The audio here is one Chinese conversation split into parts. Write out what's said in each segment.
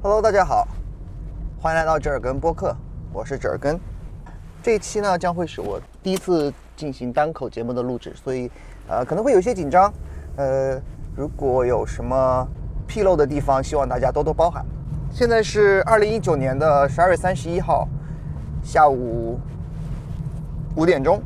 Hello，大家好，欢迎来到折耳根播客，我是折耳根。这一期呢将会是我第一次进行单口节目的录制，所以呃可能会有些紧张，呃如果有什么纰漏的地方，希望大家多多包涵。现在是二零一九年的十二月三十一号下午五点钟，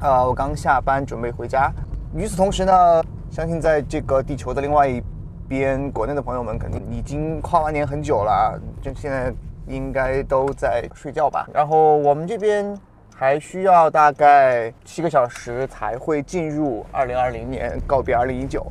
啊，我刚下班准备回家。与此同时呢，相信在这个地球的另外一边，国内的朋友们肯定已经跨完年很久了，就现在应该都在睡觉吧。然后我们这边还需要大概七个小时才会进入二零二零年，告别二零一九。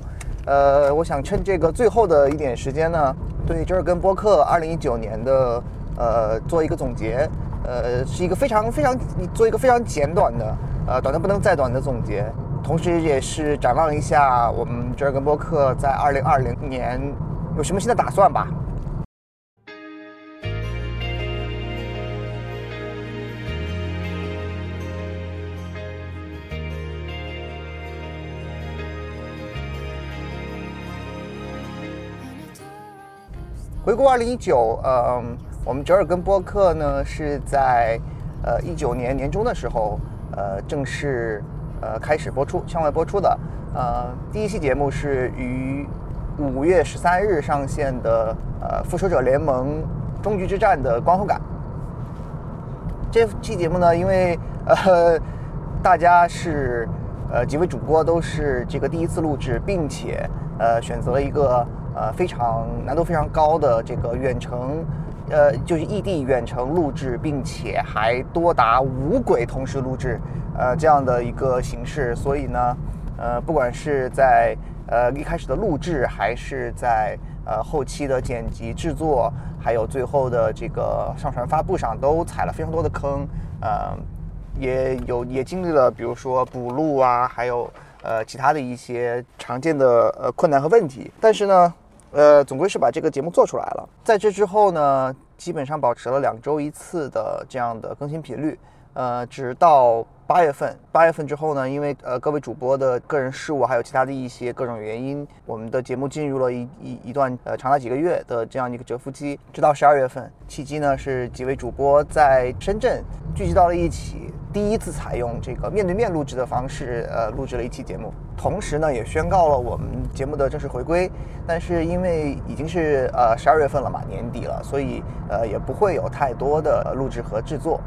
呃，我想趁这个最后的一点时间呢，对这儿跟播客二零一九年的呃做一个总结。呃，是一个非常非常，你做一个非常简短的，呃，短的不能再短的总结。同时，也是展望一下我们这个播客在二零二零年有什么新的打算吧。回顾二零一九，嗯，我们折耳根播客呢是在呃一九年年中的时候，呃正式呃开始播出，向外播出的。呃，第一期节目是于五月十三日上线的，呃，《复仇者联盟：终局之战》的观后感。这期节目呢，因为呃大家是呃几位主播都是这个第一次录制，并且呃选择了一个。呃，非常难度非常高的这个远程，呃，就是异地远程录制，并且还多达五轨同时录制，呃，这样的一个形式。所以呢，呃，不管是在呃一开始的录制，还是在呃后期的剪辑制作，还有最后的这个上传发布上，都踩了非常多的坑。呃，也有也经历了，比如说补录啊，还有呃其他的一些常见的呃困难和问题。但是呢。呃，总归是把这个节目做出来了。在这之后呢，基本上保持了两周一次的这样的更新频率。呃，直到八月份，八月份之后呢，因为呃各位主播的个人事务，还有其他的一些各种原因，我们的节目进入了一一一段呃长达几个月的这样一个蛰伏期。直到十二月份，契机呢是几位主播在深圳聚集到了一起。第一次采用这个面对面录制的方式，呃，录制了一期节目，同时呢，也宣告了我们节目的正式回归。但是因为已经是呃十二月份了嘛，年底了，所以呃也不会有太多的录制和制作。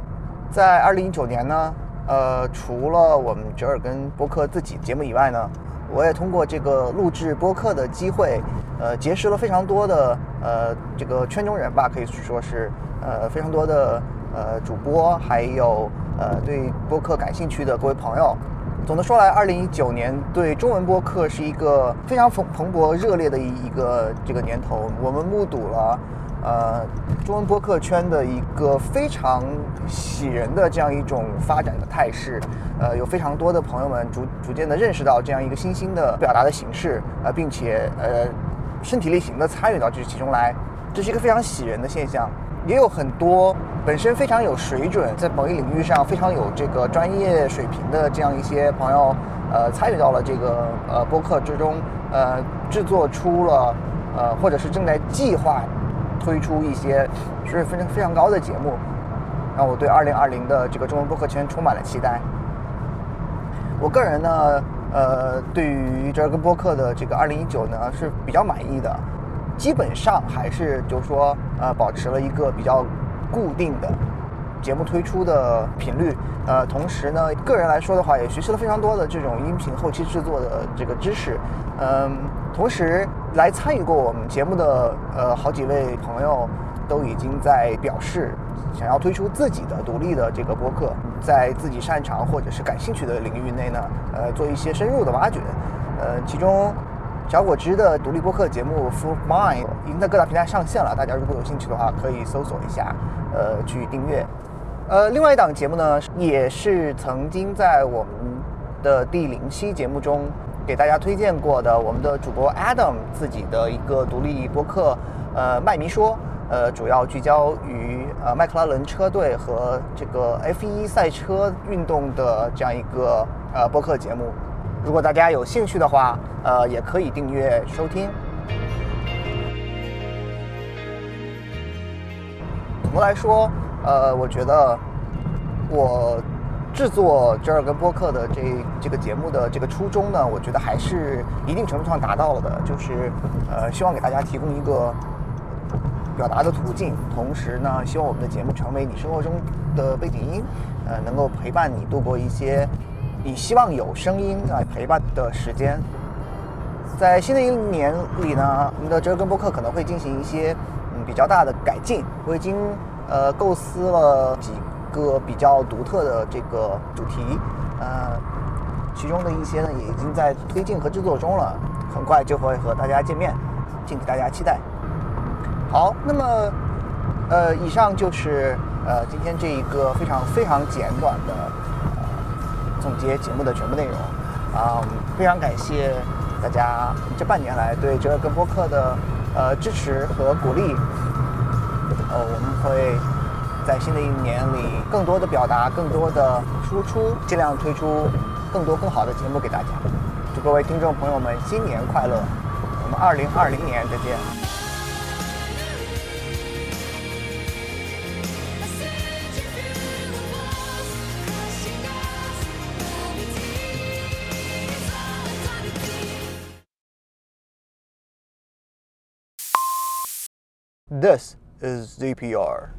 在二零一九年呢，呃，除了我们折耳根播客自己节目以外呢，我也通过这个录制播客的机会，呃，结识了非常多的呃这个圈中人吧，可以说是呃非常多的呃主播，还有。呃，对播客感兴趣的各位朋友，总的说来，二零一九年对中文播客是一个非常蓬蓬勃热烈的一一个这个年头。我们目睹了呃中文播客圈的一个非常喜人的这样一种发展的态势。呃，有非常多的朋友们逐逐渐的认识到这样一个新兴的表达的形式，呃，并且呃身体力行的参与到这其中来，这是一个非常喜人的现象。也有很多本身非常有水准，在某一领域上非常有这个专业水平的这样一些朋友，呃，参与到了这个呃播客之中，呃，制作出了呃，或者是正在计划推出一些水准非常非常高的节目，让我对二零二零的这个中文播客圈充满了期待。我个人呢，呃，对于这个播客的这个二零一九呢是比较满意的。基本上还是就是说，呃，保持了一个比较固定的节目推出的频率。呃，同时呢，个人来说的话，也学习了非常多的这种音频后期制作的这个知识。嗯，同时来参与过我们节目的呃好几位朋友，都已经在表示想要推出自己的独立的这个播客，在自己擅长或者是感兴趣的领域内呢，呃，做一些深入的挖掘。呃，其中。小果汁的独立播客节目《Full Mind》已经在各大平台上线了，大家如果有兴趣的话，可以搜索一下，呃，去订阅。呃，另外一档节目呢，也是曾经在我们的第零期节目中给大家推荐过的，我们的主播 Adam 自己的一个独立播客，呃，麦迷说，呃，主要聚焦于呃麦克拉伦车队和这个 F1 赛车运动的这样一个呃播客节目。如果大家有兴趣的话，呃，也可以订阅收听。总的来说，呃，我觉得我制作折耳根播客的这这个节目的这个初衷呢，我觉得还是一定程度上达到了的，就是呃，希望给大家提供一个表达的途径，同时呢，希望我们的节目成为你生活中的背景音，呃，能够陪伴你度过一些你希望有声音来陪伴的时间。在新的一年里呢，我们的折根播客可能会进行一些嗯比较大的改进。我已经呃构思了几个比较独特的这个主题，呃，其中的一些呢也已经在推进和制作中了，很快就会和大家见面，敬请大家期待。好，那么呃，以上就是呃今天这一个非常非常简短的总结节目的全部内容啊、非常感谢大家这半年来对折耳根播客的呃支持和鼓励。呃，我们会在新的一年里更多的表达，更多的输出，尽量推出更多更好的节目给大家。祝各位听众朋友们新年快乐！我们二零二零年再见。This is ZPR.